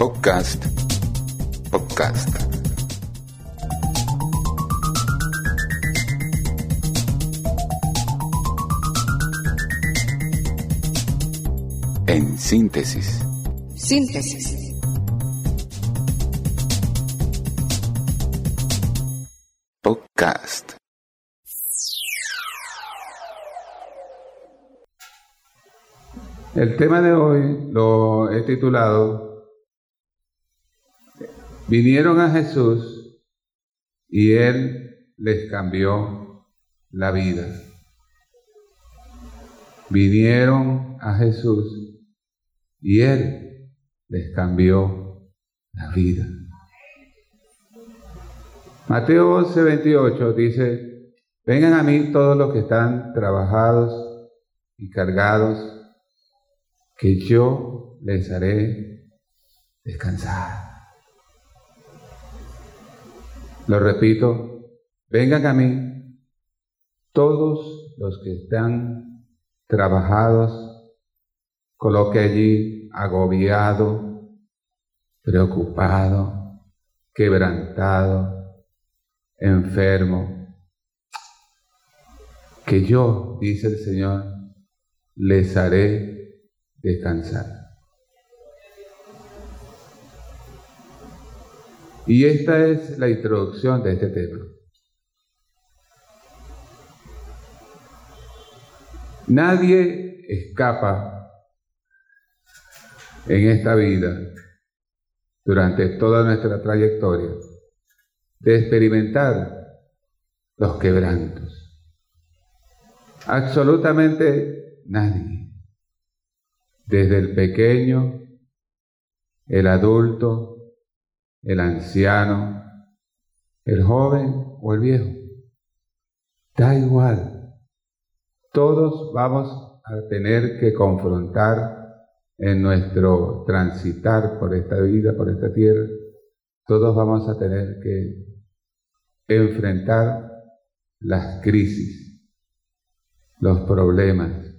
Podcast. Podcast. En síntesis. Síntesis. Podcast. El tema de hoy lo he titulado Vinieron a Jesús y Él les cambió la vida. Vinieron a Jesús y Él les cambió la vida. Mateo 11, 28 dice, vengan a mí todos los que están trabajados y cargados que yo les haré descansar. Lo repito, vengan a mí todos los que están trabajados, coloque allí agobiado, preocupado, quebrantado, enfermo, que yo, dice el Señor, les haré descansar. Y esta es la introducción de este tema. Nadie escapa en esta vida durante toda nuestra trayectoria de experimentar los quebrantos. Absolutamente nadie desde el pequeño, el adulto, el anciano, el joven o el viejo. Da igual. Todos vamos a tener que confrontar en nuestro transitar por esta vida, por esta tierra, todos vamos a tener que enfrentar las crisis, los problemas,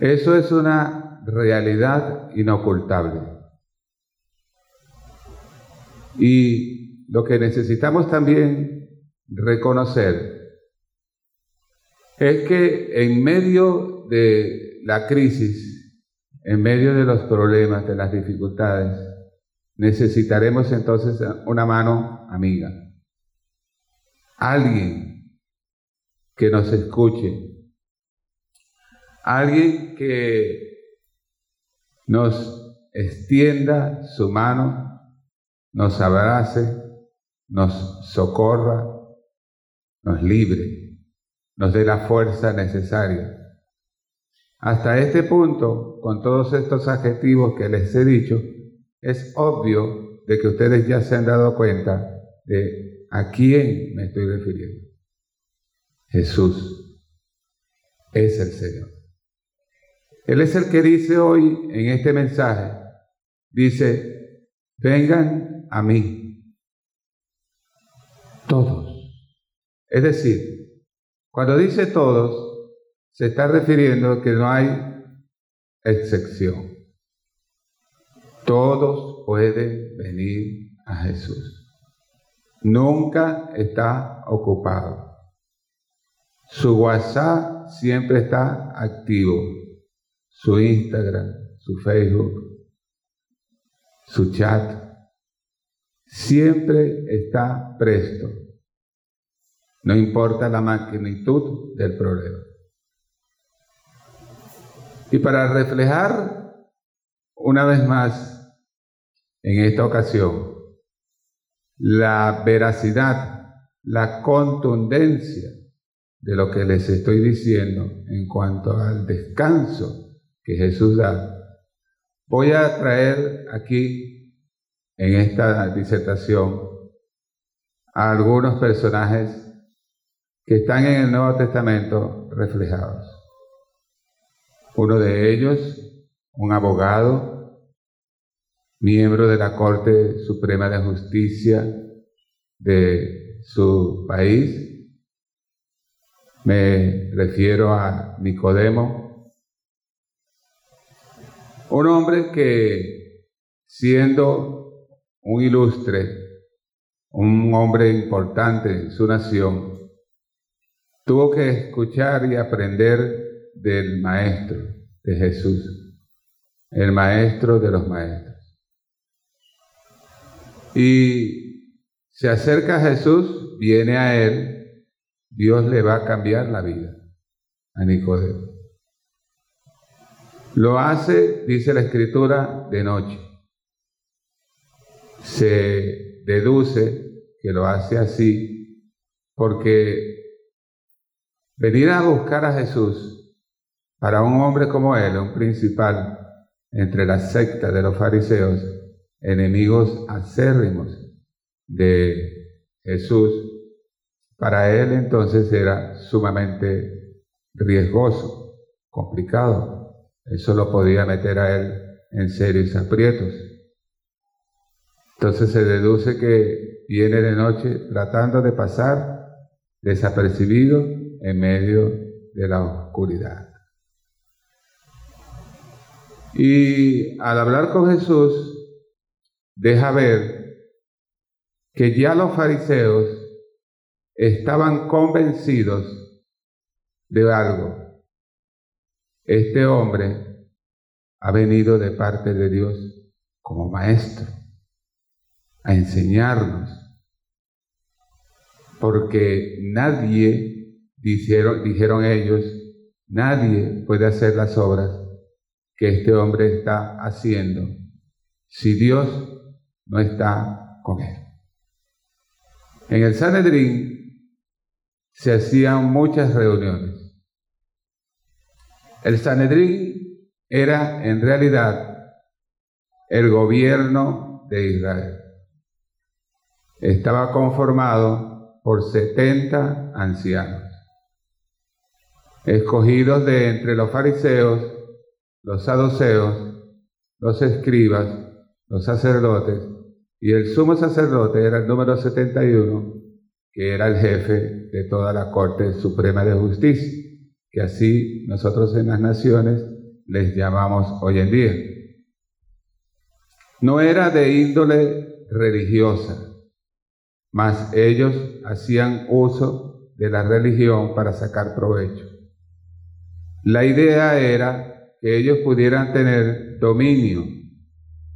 eso es una realidad inocultable. Y lo que necesitamos también reconocer es que en medio de la crisis, en medio de los problemas, de las dificultades, necesitaremos entonces una mano amiga, alguien que nos escuche, alguien que nos extienda su mano, nos abrace, nos socorra, nos libre, nos dé la fuerza necesaria. Hasta este punto, con todos estos adjetivos que les he dicho, es obvio de que ustedes ya se han dado cuenta de a quién me estoy refiriendo. Jesús es el Señor. Él es el que dice hoy en este mensaje, dice, vengan a mí, todos. Es decir, cuando dice todos, se está refiriendo que no hay excepción. Todos pueden venir a Jesús. Nunca está ocupado. Su WhatsApp siempre está activo su Instagram, su Facebook, su chat, siempre está presto. No importa la magnitud del problema. Y para reflejar una vez más, en esta ocasión, la veracidad, la contundencia de lo que les estoy diciendo en cuanto al descanso que Jesús da, voy a traer aquí en esta disertación a algunos personajes que están en el Nuevo Testamento reflejados. Uno de ellos, un abogado, miembro de la Corte Suprema de Justicia de su país. Me refiero a Nicodemo, un hombre que siendo un ilustre, un hombre importante en su nación, tuvo que escuchar y aprender del Maestro, de Jesús, el Maestro de los Maestros. Y se acerca a Jesús, viene a él, Dios le va a cambiar la vida a Nicodemo. Lo hace, dice la escritura, de noche. Se deduce que lo hace así porque venir a buscar a Jesús para un hombre como él, un principal entre la secta de los fariseos, enemigos acérrimos de Jesús, para él entonces era sumamente riesgoso, complicado. Eso lo podía meter a él en serios aprietos. Entonces se deduce que viene de noche tratando de pasar desapercibido en medio de la oscuridad. Y al hablar con Jesús, deja ver que ya los fariseos estaban convencidos de algo, este hombre ha venido de parte de Dios como maestro a enseñarnos, porque nadie, dijeron, dijeron ellos, nadie puede hacer las obras que este hombre está haciendo si Dios no está con él. En el Sanedrín se hacían muchas reuniones el Sanedrín era en realidad el gobierno de Israel. Estaba conformado por 70 ancianos, escogidos de entre los fariseos, los saduceos, los escribas, los sacerdotes, y el sumo sacerdote era el número 71, que era el jefe de toda la Corte Suprema de Justicia que así nosotros en las naciones les llamamos hoy en día. No era de índole religiosa, mas ellos hacían uso de la religión para sacar provecho. La idea era que ellos pudieran tener dominio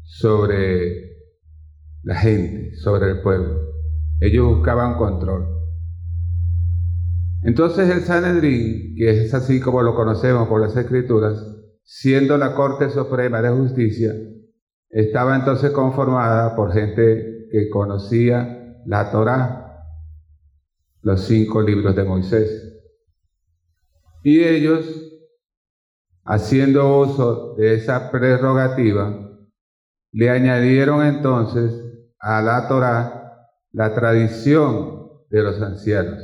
sobre la gente, sobre el pueblo. Ellos buscaban control. Entonces el Sanedrín, que es así como lo conocemos por las escrituras, siendo la Corte Suprema de Justicia, estaba entonces conformada por gente que conocía la Torá, los cinco libros de Moisés. Y ellos, haciendo uso de esa prerrogativa, le añadieron entonces a la Torá la tradición de los ancianos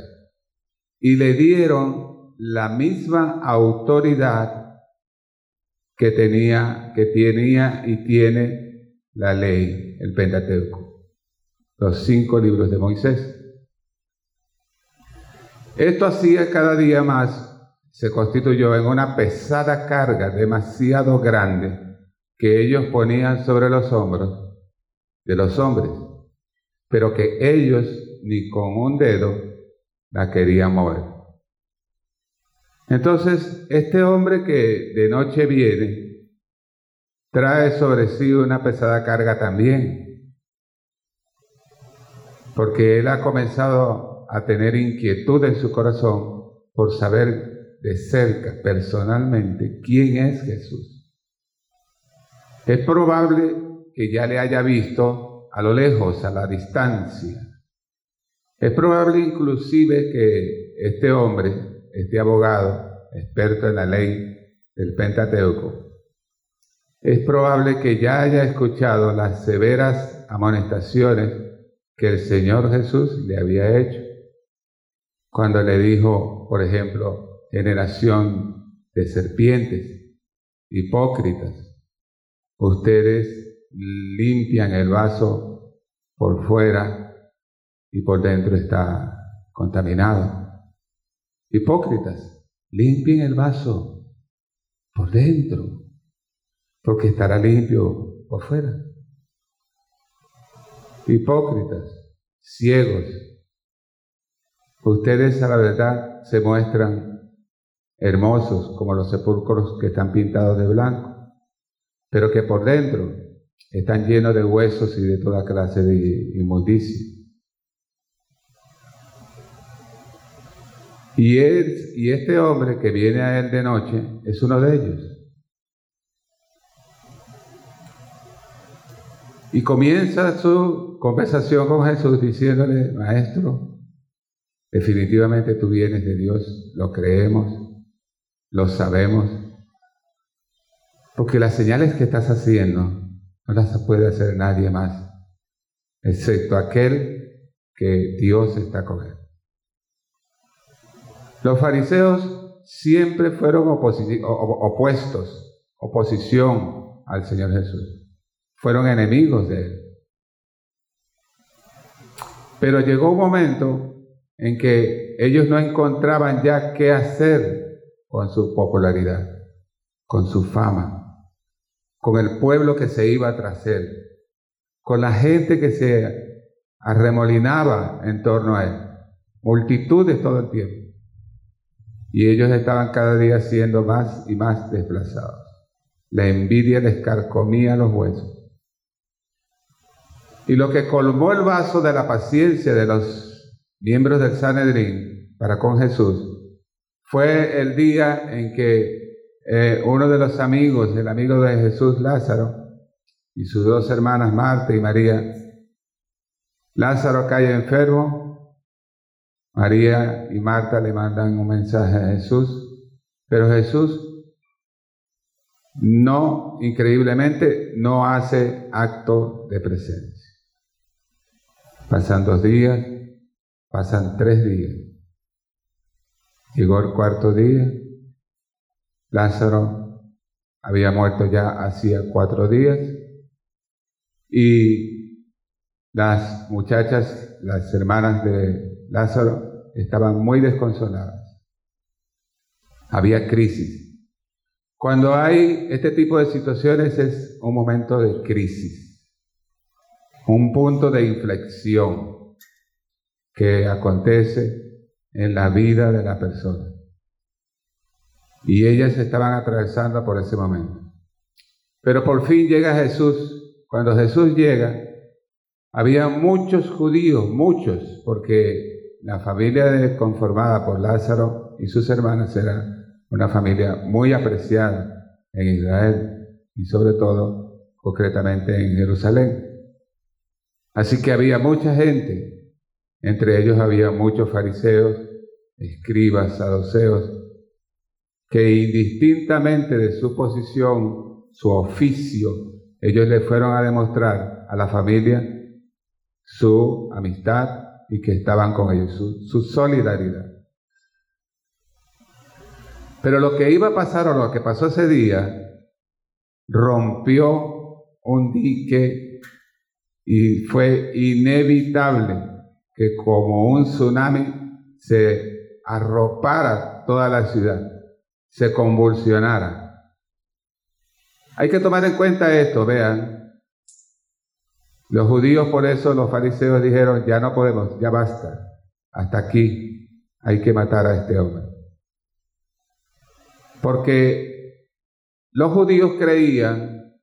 y le dieron la misma autoridad que tenía, que tenía y tiene la ley, el Pentateuco, los cinco libros de Moisés. Esto hacía cada día más, se constituyó en una pesada carga demasiado grande que ellos ponían sobre los hombros de los hombres, pero que ellos ni con un dedo la quería mover. Entonces, este hombre que de noche viene, trae sobre sí una pesada carga también, porque él ha comenzado a tener inquietud en su corazón por saber de cerca, personalmente, quién es Jesús. Es probable que ya le haya visto a lo lejos, a la distancia, es probable inclusive que este hombre, este abogado, experto en la ley del Pentateuco, es probable que ya haya escuchado las severas amonestaciones que el Señor Jesús le había hecho cuando le dijo, por ejemplo, generación de serpientes, hipócritas, ustedes limpian el vaso por fuera y por dentro está contaminado. Hipócritas, limpien el vaso por dentro, porque estará limpio por fuera. Hipócritas, ciegos. Ustedes a la verdad se muestran hermosos como los sepulcros que están pintados de blanco, pero que por dentro están llenos de huesos y de toda clase de inmundicia. Y, él, y este hombre que viene a él de noche es uno de ellos. Y comienza su conversación con Jesús diciéndole, Maestro, definitivamente tú vienes de Dios, lo creemos, lo sabemos, porque las señales que estás haciendo no las puede hacer nadie más, excepto aquel que Dios está con él. Los fariseos siempre fueron opuestos, oposición al Señor Jesús. Fueron enemigos de Él. Pero llegó un momento en que ellos no encontraban ya qué hacer con su popularidad, con su fama, con el pueblo que se iba tras Él, con la gente que se arremolinaba en torno a Él, multitudes todo el tiempo y ellos estaban cada día siendo más y más desplazados. La envidia les carcomía los huesos. Y lo que colmó el vaso de la paciencia de los miembros del Sanedrín para con Jesús fue el día en que eh, uno de los amigos, el amigo de Jesús Lázaro, y sus dos hermanas Marta y María, Lázaro cae enfermo María y Marta le mandan un mensaje a Jesús, pero Jesús no, increíblemente, no hace acto de presencia. Pasan dos días, pasan tres días. Llegó el cuarto día, Lázaro había muerto ya hacía cuatro días y las muchachas, las hermanas de Lázaro estaban muy desconsoladas. Había crisis. Cuando hay este tipo de situaciones es un momento de crisis, un punto de inflexión que acontece en la vida de la persona. Y ellas estaban atravesando por ese momento. Pero por fin llega Jesús. Cuando Jesús llega, había muchos judíos, muchos, porque la familia conformada por Lázaro y sus hermanas era una familia muy apreciada en Israel y sobre todo concretamente en Jerusalén. Así que había mucha gente, entre ellos había muchos fariseos, escribas, saduceos, que indistintamente de su posición, su oficio, ellos le fueron a demostrar a la familia su amistad, y que estaban con ellos, su, solidaridad. Pero lo que iba a pasar o lo que pasó ese día rompió un dique y fue inevitable que como un tsunami se arropara toda la ciudad, se convulsionara. Hay que tomar en cuenta esto, vean, los judíos por eso, los fariseos dijeron, ya no podemos, ya basta, hasta aquí hay que matar a este hombre. Porque los judíos creían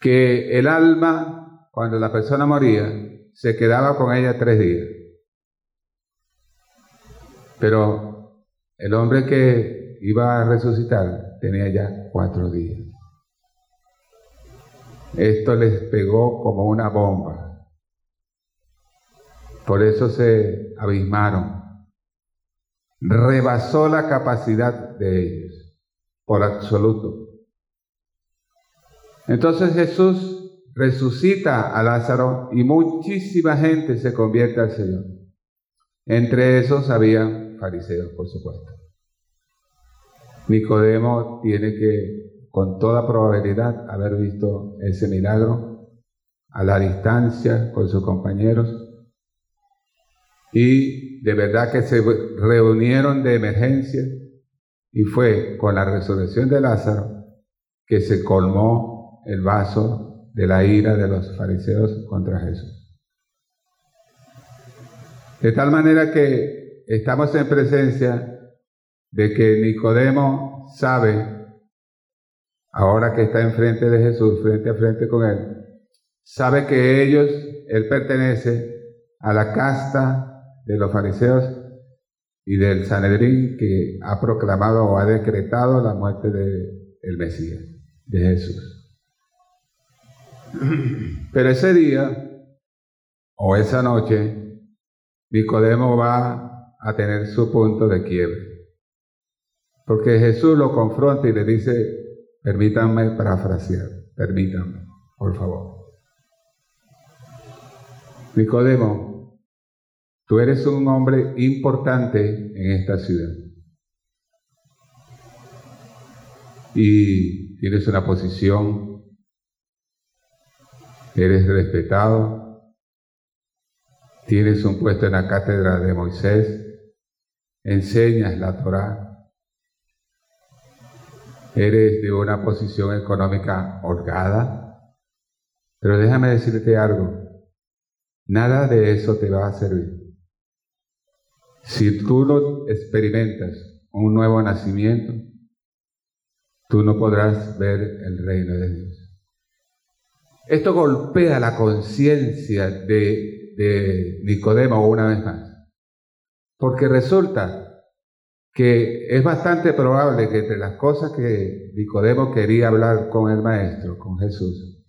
que el alma, cuando la persona moría, se quedaba con ella tres días. Pero el hombre que iba a resucitar tenía ya cuatro días. Esto les pegó como una bomba. Por eso se abismaron. Rebasó la capacidad de ellos, por absoluto. Entonces Jesús resucita a Lázaro y muchísima gente se convierte al Señor. Entre esos había fariseos, por supuesto. Nicodemo tiene que con toda probabilidad haber visto ese milagro a la distancia con sus compañeros y de verdad que se reunieron de emergencia y fue con la resurrección de Lázaro que se colmó el vaso de la ira de los fariseos contra Jesús. De tal manera que estamos en presencia de que Nicodemo sabe, ahora que está enfrente de Jesús, frente a frente con él, sabe que ellos, él pertenece a la casta de los fariseos y del Sanedrín que ha proclamado o ha decretado la muerte del el Mesías, de Jesús. Pero ese día o esa noche, Nicodemo va a tener su punto de quiebre. Porque Jesús lo confronta y le dice, permítanme parafrasear, permítanme, por favor. Nicodemo, tú eres un hombre importante en esta ciudad. Y tienes una posición, eres respetado, tienes un puesto en la cátedra de Moisés, enseñas la Torah, eres de una posición económica holgada, pero déjame decirte algo, Nada de eso te va a servir. Si tú no experimentas un nuevo nacimiento, tú no podrás ver el reino de Dios. Esto golpea la conciencia de, de Nicodemo una vez más, porque resulta que es bastante probable que entre las cosas que Nicodemo quería hablar con el Maestro, con Jesús,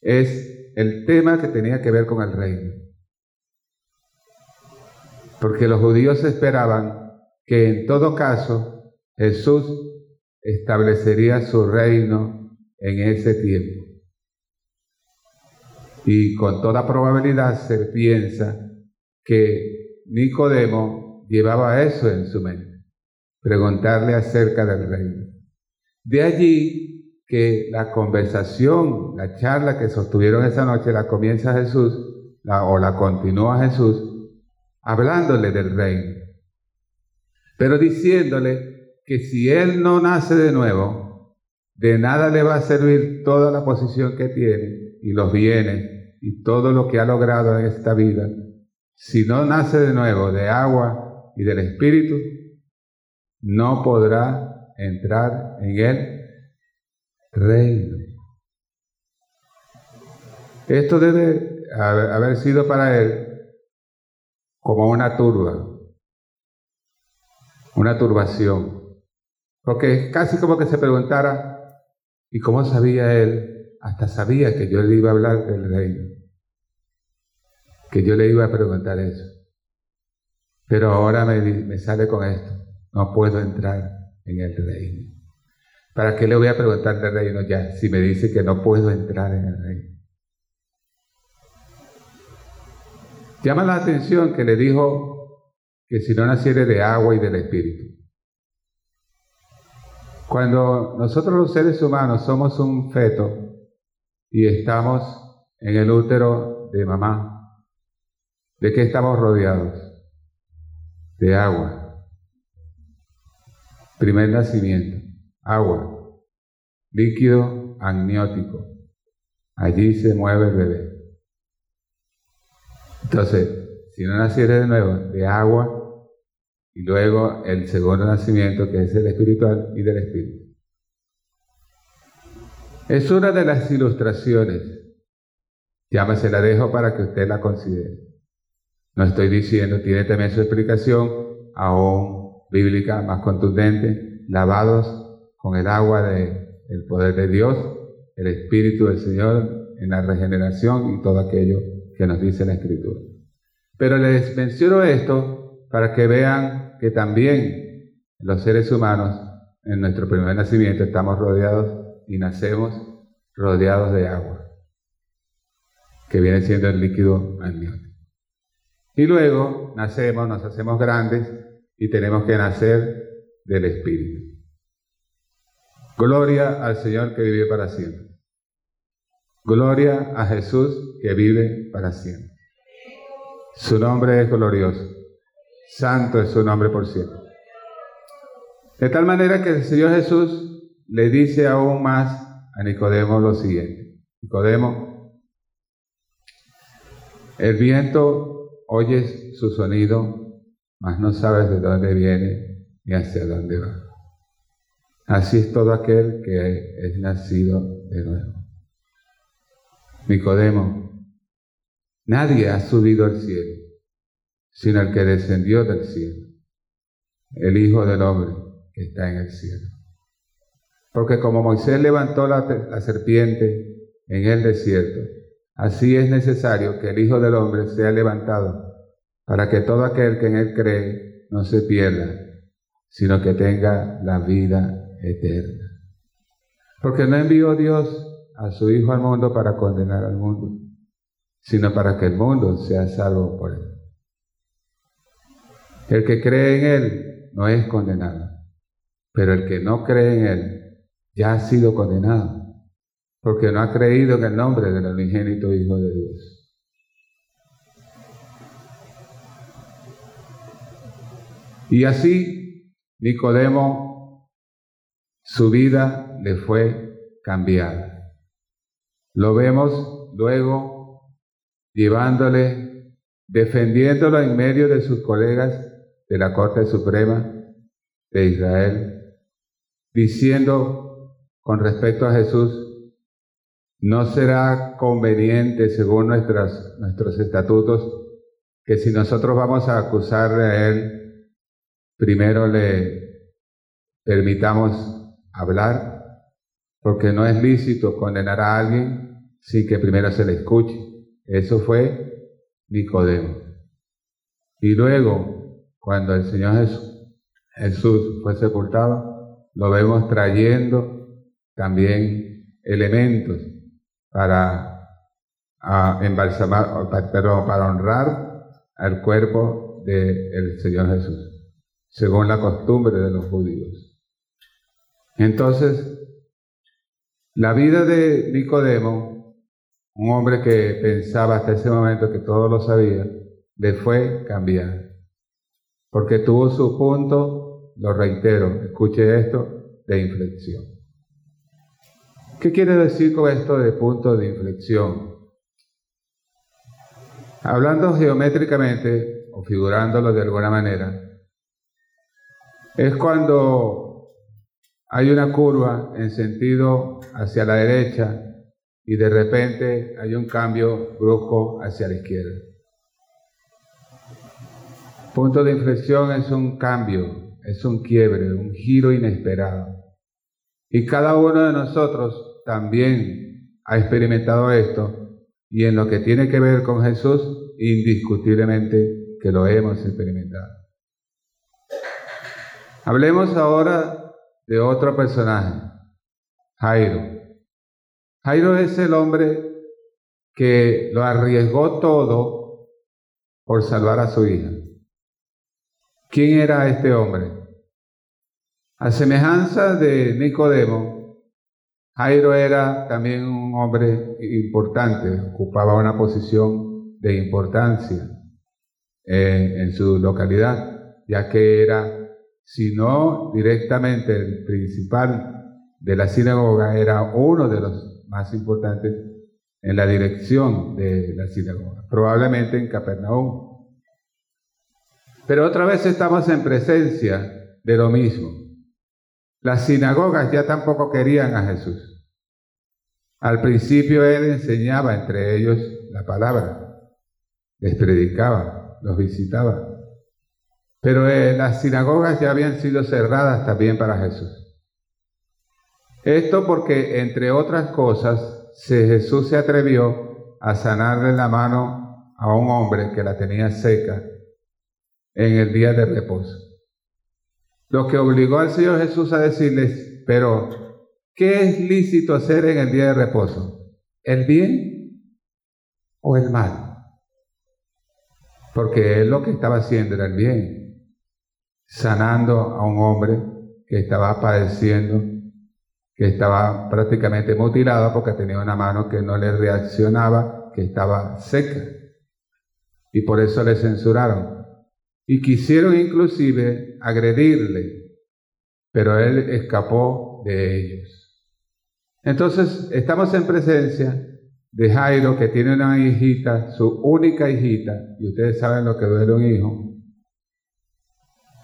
es el tema que tenía que ver con el reino porque los judíos esperaban que en todo caso Jesús establecería su reino en ese tiempo. Y con toda probabilidad se piensa que Nicodemo llevaba eso en su mente, preguntarle acerca del reino. De allí que la conversación, la charla que sostuvieron esa noche la comienza Jesús o la continúa Jesús hablándole del reino, pero diciéndole que si él no nace de nuevo, de nada le va a servir toda la posición que tiene y los bienes y todo lo que ha logrado en esta vida. Si no nace de nuevo de agua y del Espíritu, no podrá entrar en el reino. Esto debe haber sido para él como una turba, una turbación. Porque es casi como que se preguntara, ¿y cómo sabía él? Hasta sabía que yo le iba a hablar del reino, que yo le iba a preguntar eso. Pero ahora me, sale con esto, no puedo entrar en el reino. ¿Para qué le voy a preguntar del reino ya si me dice que no puedo entrar en el reino? Llama la atención que le dijo que si no naciere de agua y del Espíritu. Cuando nosotros los seres humanos somos un feto y estamos en el útero de mamá, ¿de qué estamos rodeados? De agua. Primer nacimiento, agua, líquido amniótico. Allí se mueve el bebé. Entonces, si no naciera de nuevo de agua y luego el segundo nacimiento que es el espiritual y del espíritu. Es una de las ilustraciones. Ya me se la dejo para que usted la considere. No estoy diciendo, tiene también su explicación aún bíblica más contundente, lavados con el agua del poder de Dios, el Espíritu del Señor en la regeneración y todo aquello que nos dice la Escritura. Pero les menciono esto para que vean que también los seres humanos en nuestro primer nacimiento estamos rodeados y nacemos rodeados de agua, que viene siendo el líquido amniótico. Y luego nacemos, nos hacemos grandes y tenemos que nacer del Espíritu. Gloria al Señor que vive para siempre. Gloria a Jesús que vive para siempre. Su nombre es glorioso. Santo es su nombre por siempre. De tal manera que el Señor Jesús le dice aún más a Nicodemo lo siguiente. Nicodemo, El viento oyes su sonido, mas no sabes de dónde viene ni hacia dónde va. Así es todo aquel que es nacido de nuevo. Nicodemo, nadie ha subido al cielo, sino el que descendió del cielo, el Hijo del Hombre que está en el cielo. Porque como Moisés levantó la, la serpiente en el desierto, así es necesario que el Hijo del Hombre sea levantado, para que todo aquel que en él cree no se pierda, sino que tenga la vida eterna. Porque no envió Dios a su Hijo al mundo para condenar al mundo, sino para que el mundo sea salvo por él. El que cree en Él no es condenado, pero el que no cree en Él ya ha sido condenado, porque no ha creído en el nombre del unigénito Hijo de Dios. Y así Nicodemo su vida le fue cambiada. Lo vemos luego llevándole, defendiéndolo en medio de sus colegas de la Corte Suprema de Israel, diciendo con respecto a Jesús, no será conveniente, según nuestras, nuestros estatutos, que si nosotros vamos a acusarle a él, primero le permitamos hablar, porque no es lícito condenar a alguien sin que primero se le escuche. Eso fue Nicodemo. Y luego, cuando el Señor Jesús, fue sepultado, lo vemos trayendo también elementos para embalsamar, pero para honrar al cuerpo del Señor Jesús, según la costumbre de los judíos. Entonces, la vida de Nicodemo, un hombre que pensaba hasta ese momento que todo lo sabía, le fue cambiar. Porque tuvo su punto, lo reitero, escuche esto, de inflexión. ¿Qué quiere decir con esto de punto de inflexión? Hablando geométricamente o figurándolo de alguna manera, es cuando hay una curva en sentido hacia la derecha y de repente hay un cambio brusco hacia la izquierda. Punto de inflexión es un cambio, es un quiebre, un giro inesperado. Y cada uno de nosotros también ha experimentado esto y en lo que tiene que ver con Jesús, indiscutiblemente que lo hemos experimentado. Hablemos ahora de otro personaje, Jairo. Jairo es el hombre que lo arriesgó todo por salvar a su hija. ¿Quién era este hombre? A semejanza de Nicodemo, Jairo era también un hombre importante, ocupaba una posición de importancia eh, en su localidad, ya que era sino directamente el principal de la sinagoga era uno de los más importantes en la dirección de la sinagoga, probablemente en Capernaum. Pero otra vez estamos en presencia de lo mismo. Las sinagogas ya tampoco querían a Jesús. Al principio él enseñaba entre ellos la palabra, les predicaba, los visitaba. Pero eh, las sinagogas ya habían sido cerradas también para Jesús. Esto porque, entre otras cosas, Jesús se atrevió a sanarle la mano a un hombre que la tenía seca en el día de reposo. Lo que obligó al Señor Jesús a decirles, pero, ¿qué es lícito hacer en el día de reposo? ¿El bien o el mal? Porque él lo que estaba haciendo era el bien sanando a un hombre que estaba padeciendo, que estaba prácticamente mutilado porque tenía una mano que no le reaccionaba, que estaba seca. Y por eso le censuraron. Y quisieron inclusive agredirle, pero él escapó de ellos. Entonces, estamos en presencia de Jairo que tiene una hijita, su única hijita, y ustedes saben lo que duele un hijo,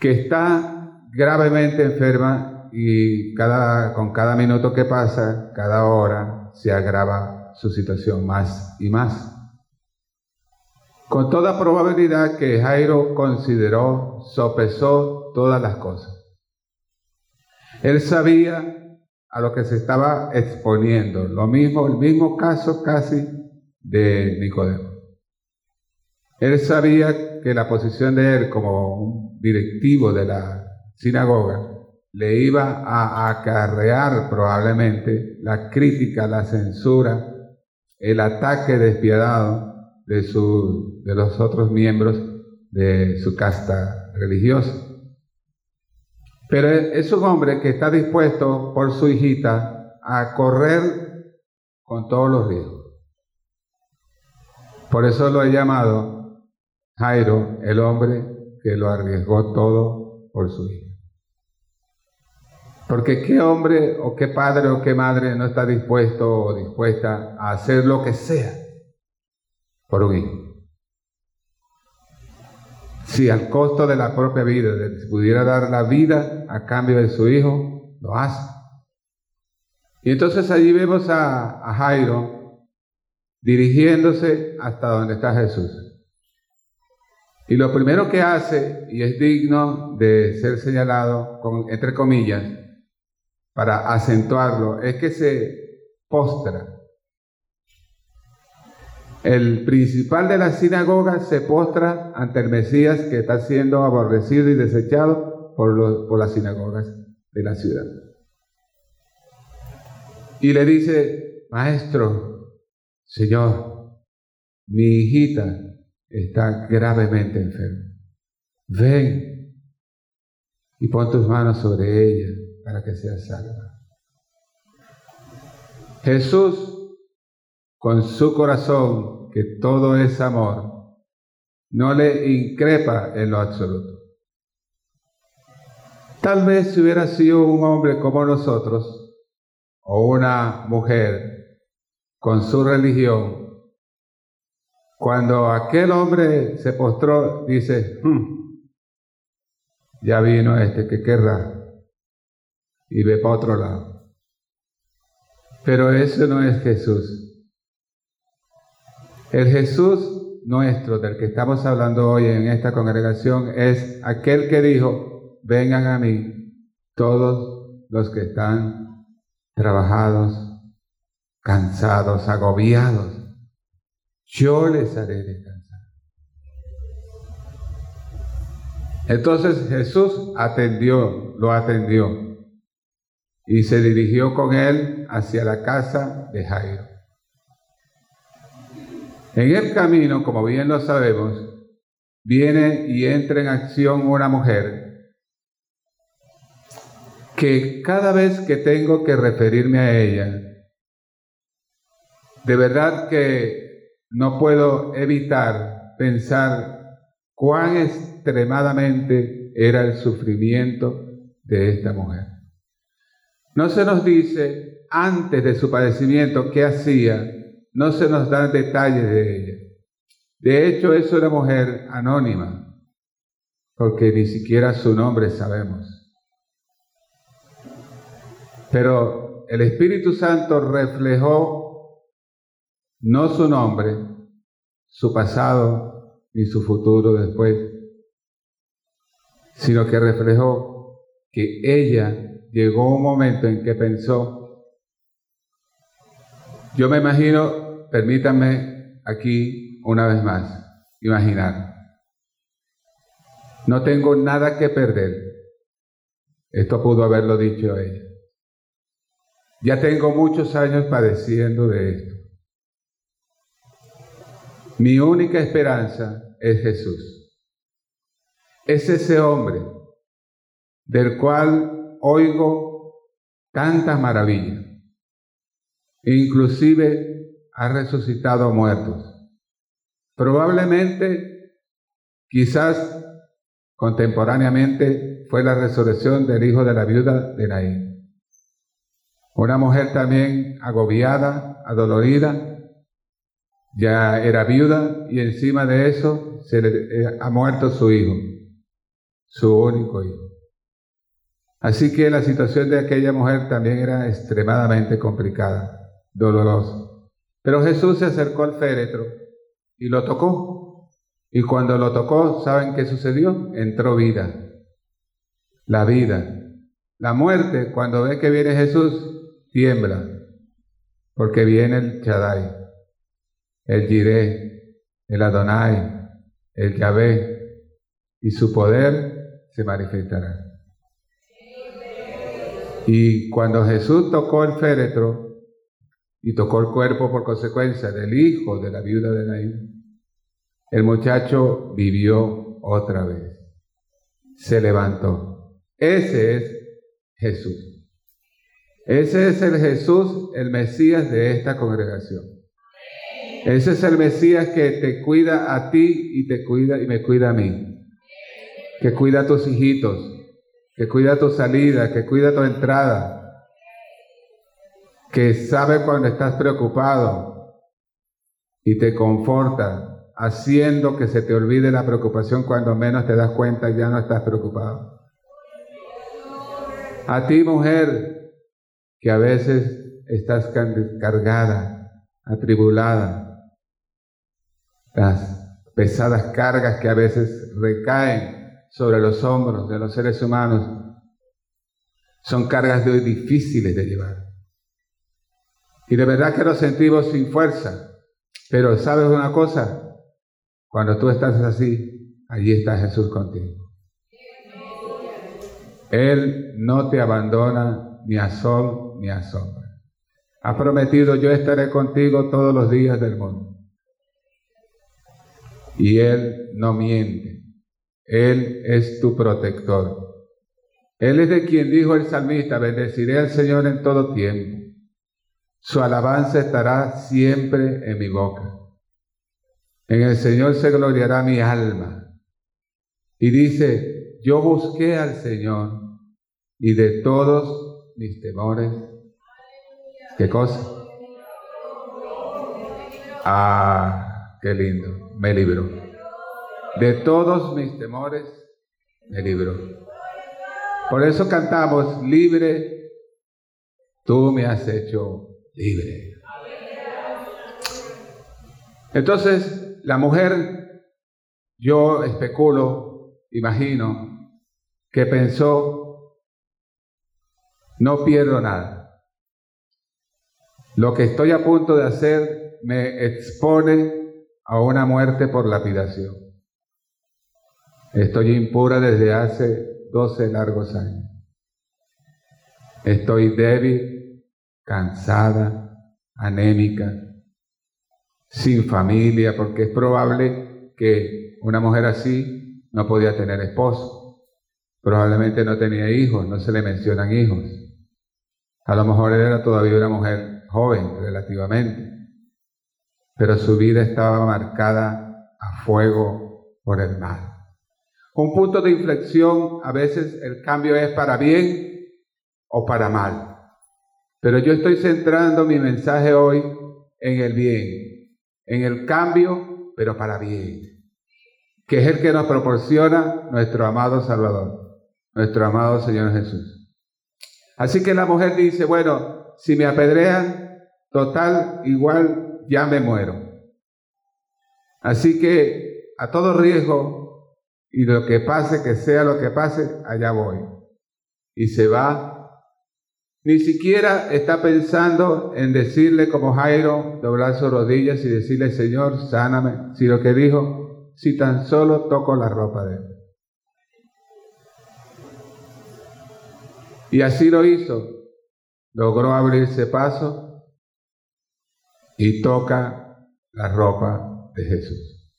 que está gravemente enferma y con cada minuto que pasa, cada hora, se agrava su situación más y más. Con toda probabilidad que Jairo consideró, sopesó todas las cosas. Él sabía a lo que se estaba exponiendo. Lo mismo, el mismo caso casi de Nicodemo. Él sabía que la posición de él como un directivo de la sinagoga le iba a acarrear probablemente la crítica, la censura, el ataque despiadado de, los otros miembros de su casta religiosa. Pero es un hombre que está dispuesto por su hijita a correr con todos los riesgos. Por eso lo he llamado Jairo, el hombre que lo arriesgó todo por su hija. Porque qué hombre o qué padre o qué madre no está dispuesto o dispuesta a hacer lo que sea por un hijo si al costo de la propia vida pudiera dar la vida a cambio de su hijo, lo hace. Y entonces allí vemos a, Jairo dirigiéndose hasta donde está Jesús. Y lo primero que hace, y es digno de ser señalado, con, entre comillas, para acentuarlo, es que se postra el principal de la sinagoga se postra ante el Mesías que está siendo aborrecido y desechado por, por las sinagogas de la ciudad. Y le dice, maestro, Señor, mi hijita está gravemente enferma. Ven y pon tus manos sobre ella para que sea salva. Jesús con su corazón, que todo es amor, no le increpa en lo absoluto. Tal vez si hubiera sido un hombre como nosotros, o una mujer con su religión, cuando aquel hombre se postró, dice, hmm, ya vino este que querrá, y ve para otro lado. Pero eso no es Jesús. El Jesús nuestro del que estamos hablando hoy en esta congregación es aquel que dijo, vengan a mí todos los que están trabajados, cansados, agobiados. Yo les haré descansar. Entonces Jesús atendió, lo atendió y se dirigió con él hacia la casa de Jairo. En el camino, como bien lo sabemos, viene y entra en acción una mujer que cada vez que tengo que referirme a ella, de verdad que no puedo evitar pensar cuán extremadamente era el sufrimiento de esta mujer. No se nos dice antes de su padecimiento qué hacía, no se nos dan detalles de ella. De hecho, es una mujer anónima, porque ni siquiera su nombre sabemos. Pero el Espíritu Santo reflejó no su nombre, su pasado ni su futuro después, sino que reflejó que ella llegó un momento en que pensó, yo me imagino permítanme aquí una vez más imaginar. No tengo nada que perder. Esto pudo haberlo dicho ella. Ya tengo muchos años padeciendo de esto. Mi única esperanza es Jesús. Es ese hombre del cual oigo tantas maravillas. Inclusive ha resucitado a muertos. Probablemente, quizás contemporáneamente, fue la resurrección del hijo de la viuda de Naín. Una mujer también agobiada, adolorida, ya era viuda y encima de eso se le eh, ha muerto su hijo, su único hijo. Así que la situación de aquella mujer también era extremadamente complicada, dolorosa. Pero Jesús se acercó al féretro y lo tocó. Y cuando lo tocó, ¿saben qué sucedió? Entró vida. La vida. La muerte, cuando ve que viene Jesús, tiembla. Porque viene el Chadai, el Jireh, el Adonai, el Yahvé, y su poder se manifestará. Y cuando Jesús tocó el féretro y tocó el cuerpo por consecuencia del hijo de la viuda de Naín, el muchacho vivió otra vez. Se levantó. Ese es Jesús. Ese es el Jesús, el Mesías de esta congregación. Ese es el Mesías que te cuida a ti y te cuida y me cuida a mí. Que cuida a tus hijitos, que cuida tu salida, que cuida tu entrada, que sabe cuando estás preocupado y te conforta, haciendo que se te olvide la preocupación cuando menos te das cuenta ya no estás preocupado. A ti mujer, que a veces estás cargada, atribulada, las pesadas cargas que a veces recaen sobre los hombros de los seres humanos son cargas de hoy difíciles de llevar. Y de verdad que nos sentimos sin fuerza. Pero sabes una cosa, cuando tú estás así, allí está Jesús contigo. Él no te abandona ni a sol ni a sombra. Ha prometido, yo estaré contigo todos los días del mundo. Y Él no miente. Él es tu protector. Él es de quien dijo el salmista, bendeciré al Señor en todo tiempo. Su alabanza estará siempre en mi boca. En el Señor se gloriará mi alma. Y dice, yo busqué al Señor y de todos mis temores. ¿Qué cosa? Ah, qué lindo, me libró. De todos mis temores me libro. Por eso cantamos, libre, tú me has hecho libre. Entonces, la mujer, yo especulo, imagino, que pensó, no pierdo nada. Lo que estoy a punto de hacer me expone a una muerte por lapidación. Estoy impura desde hace 12 largos años. Estoy débil, cansada, anémica, sin familia, porque es probable que una mujer así no podía tener esposo. Probablemente no tenía hijos, no se le mencionan hijos. A lo mejor era todavía una mujer joven relativamente, pero su vida estaba marcada a fuego por el mal. Un punto de inflexión, a veces el cambio es para bien o para mal. Pero yo estoy centrando mi mensaje hoy en el bien, en el cambio, pero para bien, que es el que nos proporciona nuestro amado Salvador, nuestro amado Señor Jesús. Así que la mujer dice, bueno, si me apedrean, total, igual ya me muero. Así que a todo riesgo y lo que pase, que sea lo que pase, allá voy. Y se va. Ni siquiera está pensando en decirle como Jairo, doblar sus rodillas y decirle, Señor, sáname. Si lo que dijo, si tan solo toco la ropa de él. Y así lo hizo. Logró abrirse paso y toca la ropa de Jesús.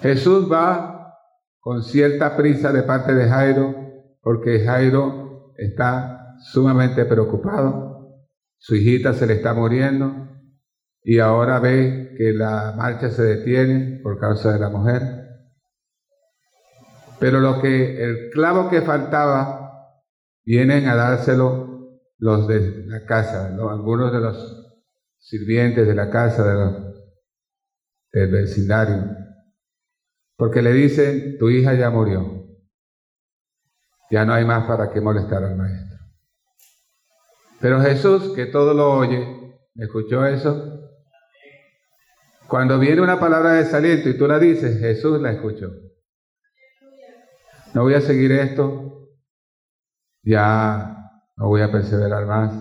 Jesús va con cierta prisa de parte de Jairo, porque Jairo está sumamente preocupado. Su hijita se le está muriendo y ahora ve que la marcha se detiene por causa de la mujer. Pero lo que el clavo que faltaba vienen a dárselo los de la casa, algunos de los sirvientes de la casa del vecindario, porque le dicen, tu hija ya murió, ya no hay más para qué molestar al maestro. Pero Jesús, que todo lo oye, ¿escuchó eso? Cuando viene una palabra de desaliento y tú la dices, Jesús la escuchó. No voy a seguir esto, ya no voy a perseverar más.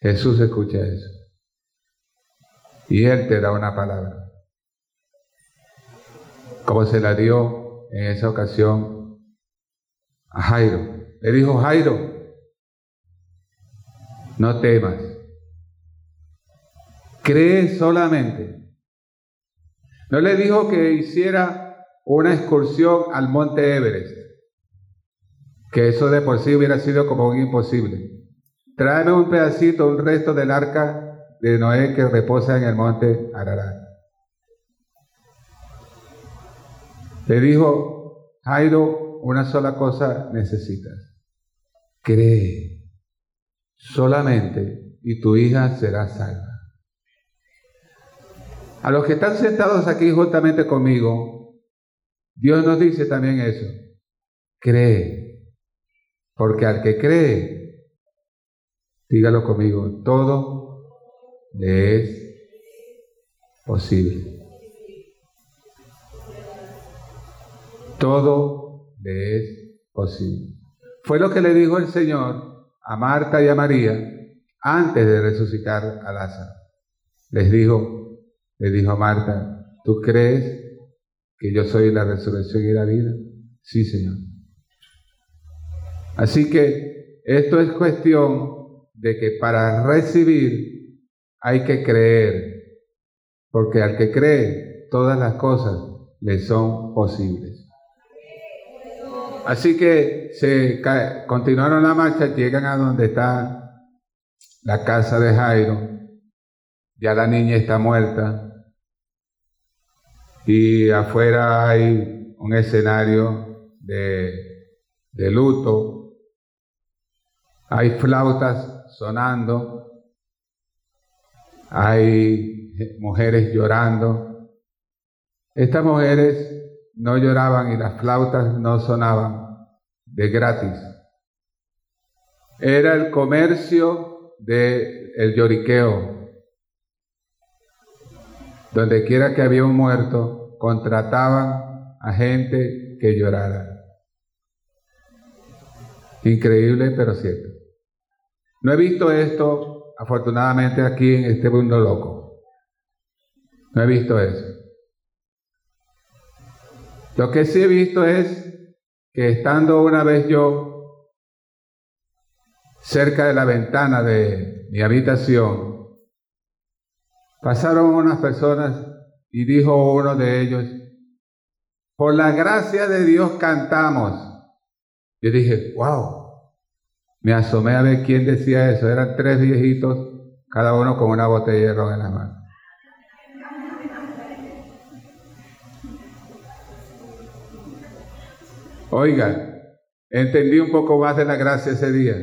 Jesús escucha eso. Y Él te da una palabra. Como se la dio en esa ocasión a Jairo. Le dijo, Jairo, no temas. Cree solamente. No le dijo que hiciera una excursión al monte Everest, que eso de por sí hubiera sido como un imposible. Tráeme un pedacito, un resto del arca de Noé que reposa en el monte Ararat. Le dijo, Jairo, una sola cosa necesitas. Cree solamente y tu hija será salva. A los que están sentados aquí juntamente conmigo, Dios nos dice también eso. Cree. Porque al que cree, Dígalo conmigo, todo le es posible. Todo le es posible. Fue lo que le dijo el Señor a Marta y a María antes de resucitar a Lázaro. Les dijo, le dijo a Marta, ¿tú crees que yo soy la resurrección y la vida? Sí, Señor. Así que esto es cuestión de que para recibir hay que creer, porque al que cree todas las cosas le son posibles. Así que se continuaron la marcha, llegan a donde está la casa de Jairo, ya la niña está muerta. Y afuera hay un escenario de luto, hay flautas sonando, hay mujeres llorando. Estas mujeres no lloraban y las flautas no sonaban de gratis. Era el comercio del el lloriqueo. Donde quiera que había un muerto, contrataban a gente que llorara. Increíble, pero cierto. No he visto esto, afortunadamente, aquí en este mundo loco. No he visto eso. Lo que sí he visto es que estando una vez yo cerca de la ventana de mi habitación, pasaron unas personas y dijo uno de ellos, por la gracia de Dios cantamos. Yo dije, wow, me asomé a ver quién decía eso. Eran tres viejitos, cada uno con una botella de ron en la mano. Oiga, entendí un poco más de la gracia ese día.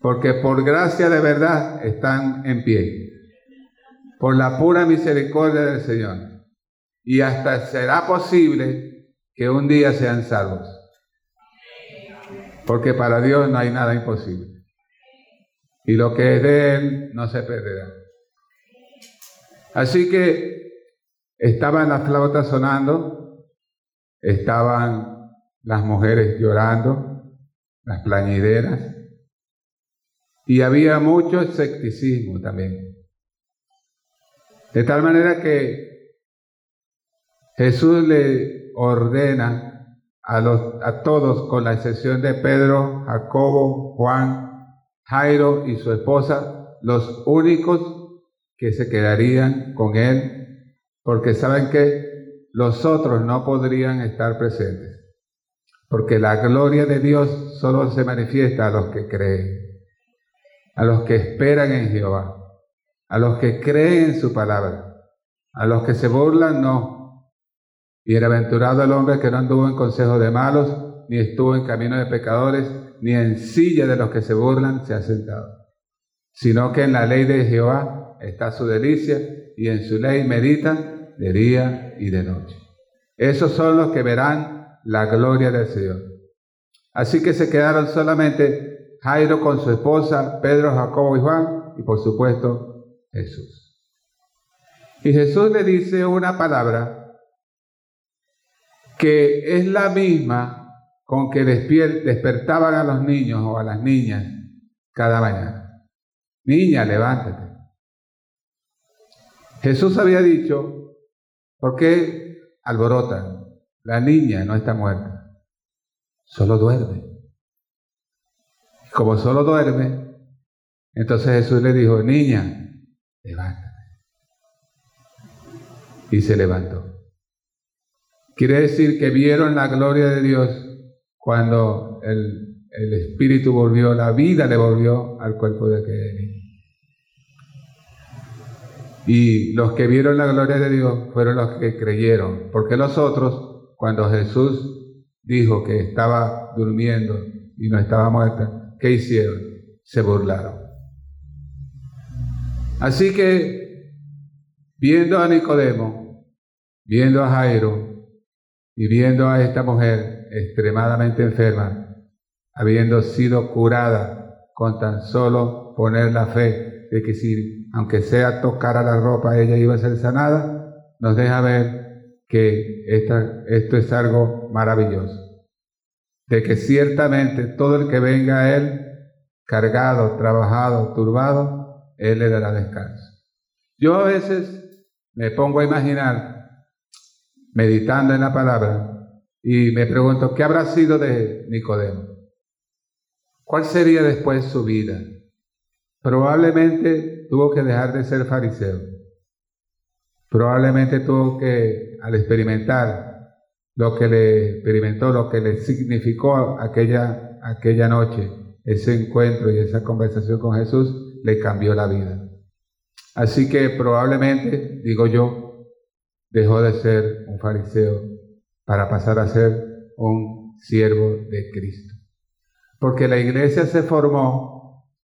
Porque por gracia de verdad están en pie. Por la pura misericordia del Señor. Y hasta será posible que un día sean salvos porque para Dios no hay nada imposible. Y lo que es de Él no se perderá. Así que estaban las flautas sonando, estaban las mujeres llorando, las plañideras, y había mucho escepticismo también. De tal manera que Jesús le ordena a, los, a todos, con la excepción de Pedro, Jacobo, Juan, Jairo y su esposa, los únicos que se quedarían con él, porque saben que los otros no podrían estar presentes, porque la gloria de Dios solo se manifiesta a los que creen, a los que esperan en Jehová, a los que creen en su palabra, a los que se burlan no, Bienaventurado el hombre que no anduvo en consejo de malos, ni estuvo en camino de pecadores, ni en silla de los que se burlan se ha sentado, sino que en la ley de Jehová está su delicia y en su ley medita de día y de noche. Esos son los que verán la gloria del Señor. Así que se quedaron solamente Jairo con su esposa, Pedro, Jacobo y Juan, y por supuesto Jesús. Y Jesús le dice una palabra que es la misma con que despertaban a los niños o a las niñas cada mañana. Niña, levántate. Jesús había dicho, ¿por qué alborotan? La niña no está muerta, solo duerme. Como solo duerme, entonces Jesús le dijo, niña, levántate. Y se levantó. Quiere decir que vieron la gloria de Dios cuando el, espíritu volvió, la vida le volvió al cuerpo de aquel niño. Y los que vieron la gloria de Dios fueron los que creyeron, porque los otros, cuando Jesús dijo que estaba durmiendo y no estaba muerta, ¿qué hicieron? Se burlaron. Así que, viendo a Nicodemo, viendo a Jairo y viendo a esta mujer, extremadamente enferma, habiendo sido curada con tan solo poner la fe de que si, aunque sea tocar a la ropa, ella iba a ser sanada, nos deja ver que esto es algo maravilloso. De que ciertamente todo el que venga a Él, cargado, trabajado, turbado, Él le dará descanso. Yo a veces me pongo a imaginar, meditando en la palabra, y me pregunto, ¿qué habrá sido de Nicodemo? ¿Cuál sería después su vida? Probablemente tuvo que dejar de ser fariseo. Probablemente tuvo que, al experimentar lo que le experimentó, lo que le significó aquella, aquella noche, ese encuentro y esa conversación con Jesús, le cambió la vida. Así que probablemente, digo yo, dejó de ser un fariseo para pasar a ser un siervo de Cristo. Porque la iglesia se formó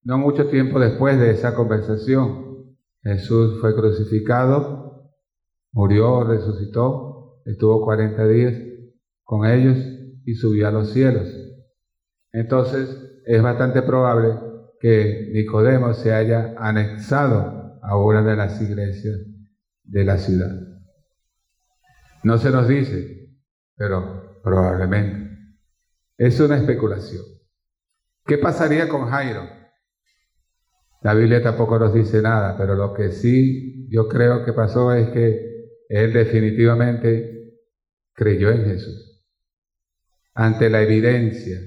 no mucho tiempo después de esa conversación. Jesús fue crucificado, murió, resucitó, estuvo 40 días con ellos y subió a los cielos. Entonces es bastante probable que Nicodemo se haya anexado a una de las iglesias de la ciudad. No se nos dice, pero probablemente. Es una especulación. ¿Qué pasaría con Jairo? La Biblia tampoco nos dice nada, pero lo que sí yo creo que pasó es que él definitivamente creyó en Jesús. Ante la evidencia,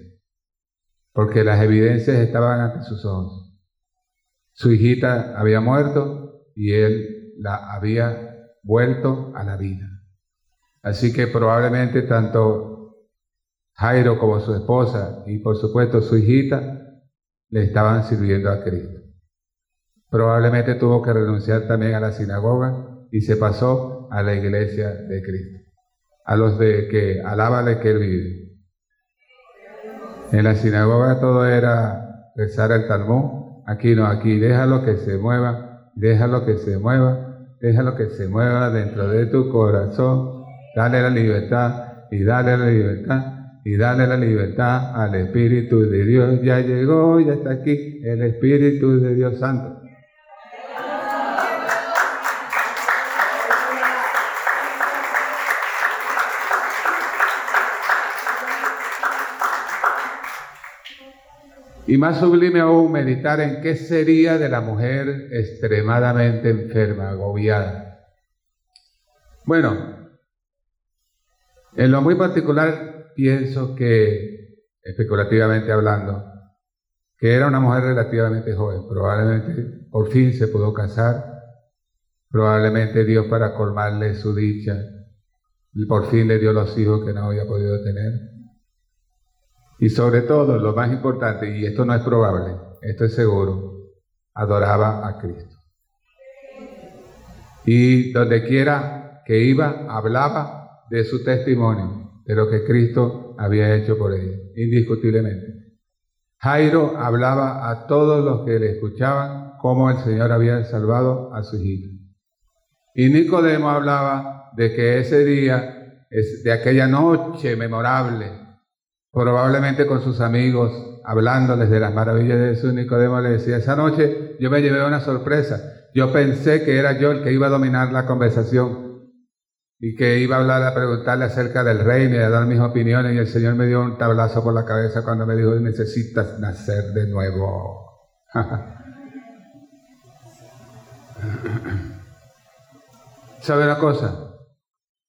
porque las evidencias estaban ante sus ojos. Su hijita había muerto y él la había vuelto a la vida. Así que probablemente tanto Jairo como su esposa y por supuesto su hijita le estaban sirviendo a Cristo. Probablemente tuvo que renunciar también a la sinagoga y se pasó a la iglesia de Cristo, a los de que alábale que él vive. En la sinagoga todo era rezar el Talmud, aquí no, aquí déjalo que se mueva, déjalo que se mueva, déjalo que se mueva dentro de tu corazón Dale la libertad y dale la libertad y dale la libertad al Espíritu de Dios. Ya llegó, ya está aquí el Espíritu de Dios Santo. Y más sublime aún meditar en qué sería de la mujer extremadamente enferma, agobiada. Bueno, en lo muy particular, pienso que, especulativamente hablando, que era una mujer relativamente joven, probablemente por fin se pudo casar, probablemente Dios para colmarle su dicha, por fin le dio los hijos que no había podido tener. Y sobre todo, lo más importante, y esto no es probable, esto es seguro, adoraba a Cristo. Y donde quiera que iba, hablaba de su testimonio, de lo que Cristo había hecho por ella, indiscutiblemente. Jairo hablaba a todos los que le escuchaban cómo el Señor había salvado a su hijito. Y Nicodemo hablaba de que ese día, de aquella noche memorable, probablemente con sus amigos, hablándoles de las maravillas de Jesús, Nicodemo le decía, esa noche yo me llevé una sorpresa. Yo pensé que era yo el que iba a dominar la conversación y que iba a hablar, a preguntarle acerca del reino y a dar mis opiniones y el Señor me dio un tablazo por la cabeza cuando me dijo, necesitas nacer de nuevo. ¿Sabe una cosa?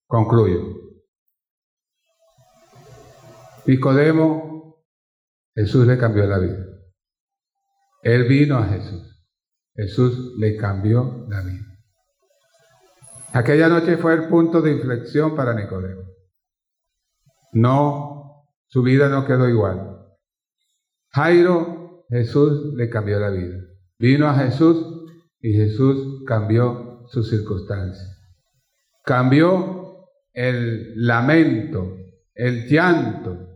Concluyo. Nicodemo, Jesús le cambió la vida. Él vino a Jesús. Jesús le cambió la vida. Aquella noche fue el punto de inflexión para Nicodemo. No, su vida no quedó igual. Jairo, Jesús le cambió la vida. Vino a Jesús y Jesús cambió sus circunstancias. Cambió el lamento, el llanto,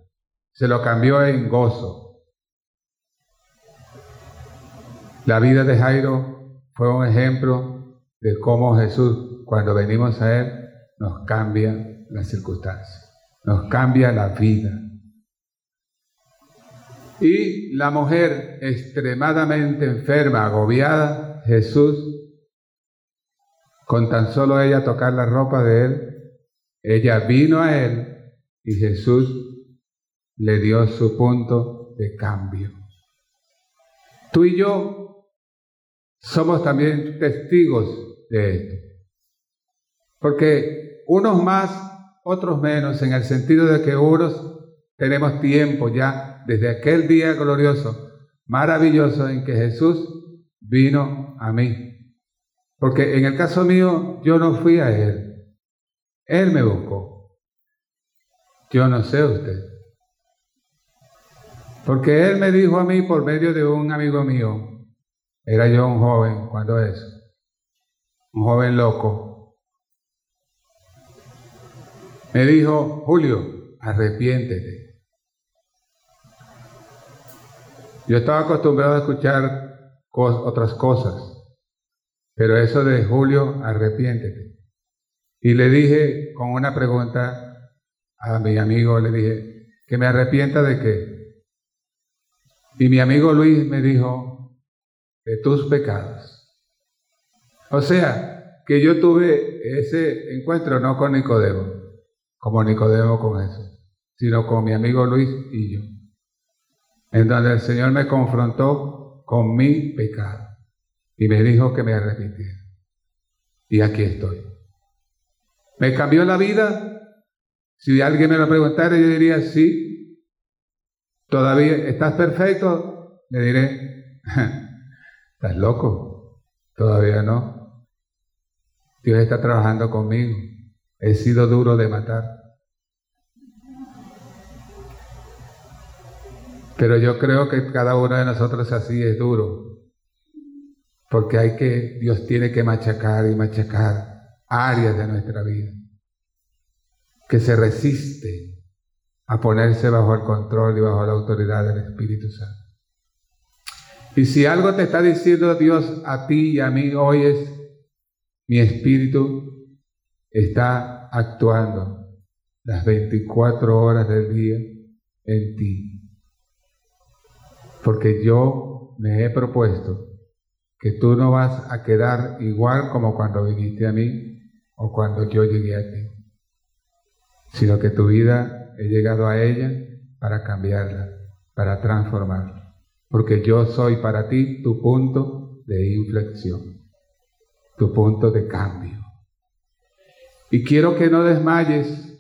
se lo cambió en gozo. La vida de Jairo fue un ejemplo de cómo Jesús cuando venimos a Él, nos cambia las circunstancias, nos cambia la vida. Y la mujer extremadamente enferma, agobiada, Jesús, con tan solo ella tocar la ropa de Él, ella vino a Él y Jesús le dio su punto de cambio. Tú y yo somos también testigos de esto. Porque unos más, otros menos, en el sentido de que unos tenemos tiempo ya desde aquel día glorioso, maravilloso en que Jesús vino a mí. Porque en el caso mío, yo no fui a Él. Él me buscó. Yo no sé usted. Porque Él me dijo a mí por medio de un amigo mío, era yo un joven cuando eso, un joven loco, me dijo, Julio, arrepiéntete. Yo estaba acostumbrado a escuchar otras cosas, pero eso de Julio, arrepiéntete. Y le dije con una pregunta a mi amigo, le dije, que me arrepienta de qué. Y mi amigo Luis me dijo, de tus pecados. O sea, que yo tuve ese encuentro no con Nicodemo, como Nicodemo con eso, sino con mi amigo Luis y yo, en donde el Señor me confrontó con mi pecado y me dijo que me arrepintiera. Y aquí estoy. ¿Me cambió la vida? Si alguien me lo preguntara, yo diría sí. ¿Todavía estás perfecto? Le diré, ¿estás loco? Todavía no. Dios está trabajando conmigo. He sido duro de matar. Pero yo creo que cada uno de nosotros así es duro. Porque hay que, Dios tiene que machacar y machacar áreas de nuestra vida. Que se resiste a ponerse bajo el control y bajo la autoridad del Espíritu Santo. Y si algo te está diciendo Dios a ti y a mí hoy es, mi espíritu está actuando las 24 horas del día en ti. Porque yo me he propuesto que tú no vas a quedar igual como cuando viniste a mí o cuando yo llegué a ti, sino que tu vida he llegado a ella para cambiarla, para transformarla. Porque yo soy para ti tu punto de inflexión, tu punto de cambio. Y quiero que no desmayes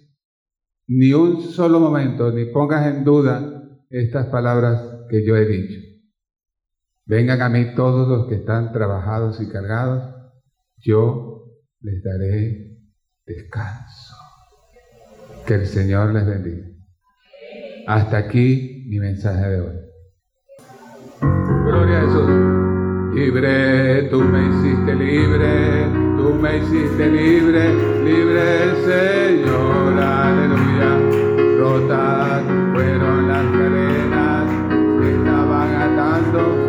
ni un solo momento, ni pongas en duda estas palabras que yo he dicho. Vengan a mí todos los que están trabajados y cargados, yo les daré descanso. Que el Señor les bendiga. Hasta aquí mi mensaje de hoy. Gloria a Jesús. Libre, tú me hiciste libre Tú me hiciste libre, libre Señor, aleluya. Rotas fueron las cadenas que estaban y